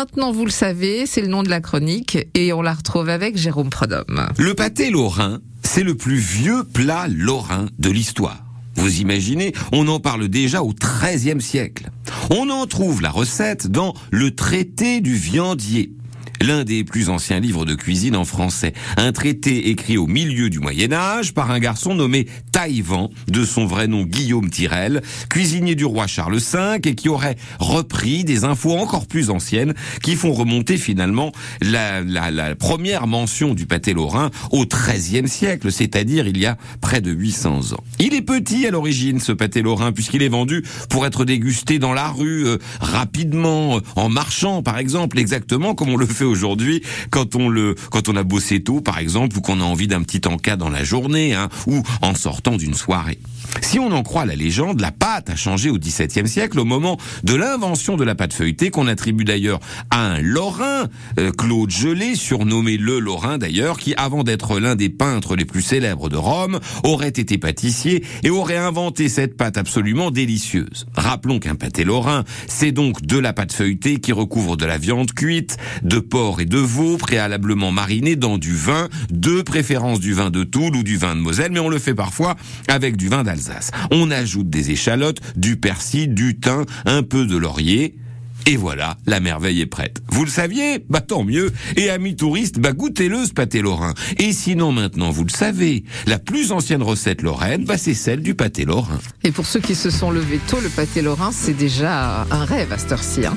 Maintenant, vous le savez, c'est le nom de la chronique et on la retrouve avec Jérôme Prodhomme. Le pâté lorrain, c'est le plus vieux plat lorrain de l'histoire. Vous imaginez, on en parle déjà au XIIIe siècle. On en trouve la recette dans le traité du viandier l'un des plus anciens livres de cuisine en français. Un traité écrit au milieu du Moyen Âge par un garçon nommé Taïvan, de son vrai nom Guillaume Tirel, cuisinier du roi Charles V et qui aurait repris des infos encore plus anciennes qui font remonter finalement la, la première mention du pâté lorrain au XIIIe siècle, c'est-à-dire il y a près de 800 ans. Il est petit à l'origine ce pâté lorrain puisqu'il est vendu pour être dégusté dans la rue euh, rapidement, euh, en marchant par exemple, exactement comme on le fait aujourd'hui quand on le quand on a bossé tôt par exemple ou qu'on a envie d'un petit encas dans la journée hein, ou en sortant d'une soirée. Si on en croit la légende, la pâte a changé au XVIIe siècle au moment de l'invention de la pâte feuilletée qu'on attribue d'ailleurs à un Lorrain, euh, Claude Gelé, surnommé le Lorrain d'ailleurs, qui avant d'être l'un des peintres les plus célèbres de Rome, aurait été pâtissier et aurait inventé cette pâte absolument délicieuse. Rappelons qu'un pâté lorrain, c'est donc de la pâte feuilletée qui recouvre de la viande cuite, de porc et de veau préalablement marinés dans du vin, de préférence du vin de Toul ou du vin de Moselle, mais on le fait parfois avec du vin d'Alsace. On ajoute des échalotes, du persil, du thym, un peu de laurier. Et voilà, la merveille est prête. Vous le saviez? Bah tant mieux. Et amis touristes, bah goûtez-le ce pâté lorrain. Et sinon maintenant, vous le savez, la plus ancienne recette lorraine, bah c'est celle du pâté lorrain. Et pour ceux qui se sont levés tôt, le pâté lorrain, c'est déjà un rêve à cette heure-ci. Hein.